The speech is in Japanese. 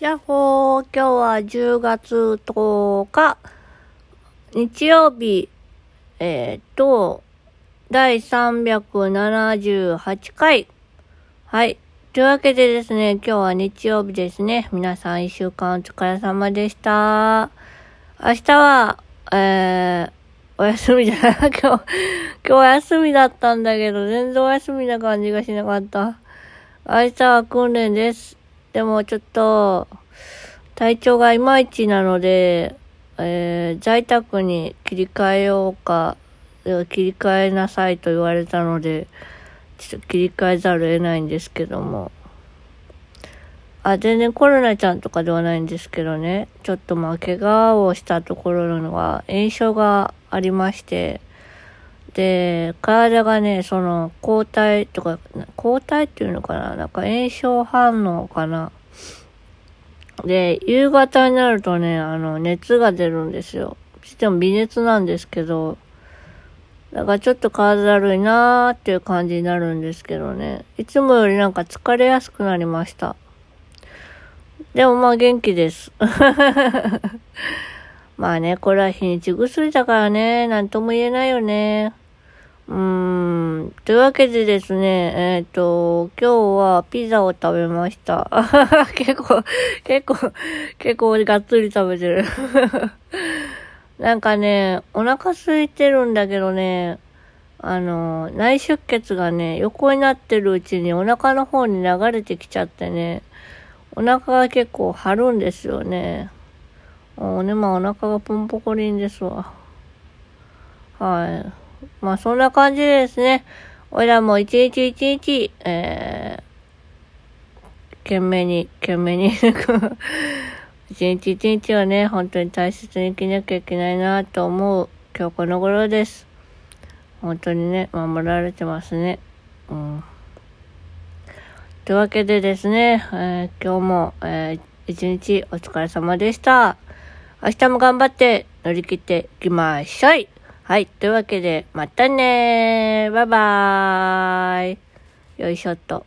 やっほー、今日は10月10日、日曜日、えー、っと、第378回。はい。というわけでですね、今日は日曜日ですね。皆さん一週間お疲れ様でした。明日は、えー、お休みじゃない 今日、今日は休みだったんだけど、全然お休みな感じがしなかった。明日は訓練です。でもちょっと、体調がいまいちなので、えー、在宅に切り替えようか、切り替えなさいと言われたので、ちょっと切り替えざるを得ないんですけども。あ、全然コロナちゃんとかではないんですけどね、ちょっとまあ、怪我をしたところのは、炎症がありまして、で、体がね、その、抗体とか、抗体っていうのかな？なんか炎症反応かな？で、夕方になるとね、あの、熱が出るんですよ。しても微熱なんですけど、だからちょっと体だるいなーっていう感じになるんですけどね。いつもよりなんか疲れやすくなりました。でもまあ元気です。まあね、これは日にち薬だからね、なんとも言えないよね。うーん。というわけでですね、えっ、ー、と、今日はピザを食べました。結構、結構、結構がっつり食べてる。なんかね、お腹空いてるんだけどね、あの、内出血がね、横になってるうちにお腹の方に流れてきちゃってね、お腹が結構張るんですよね。おね、まあお腹がポンポコリンですわ。はい。まあそんな感じでですね、おいらも一日一日、えー、懸命に、懸命に 一日一日はね、本当に大切に生きなきゃいけないなと思う今日この頃です。本当にね、守られてますね。うん。というわけでですね、えー、今日も、えー、一日お疲れ様でした。明日も頑張って乗り切っていきましょい。はい。というわけで、またねー。バイバーイ。よいしょっと。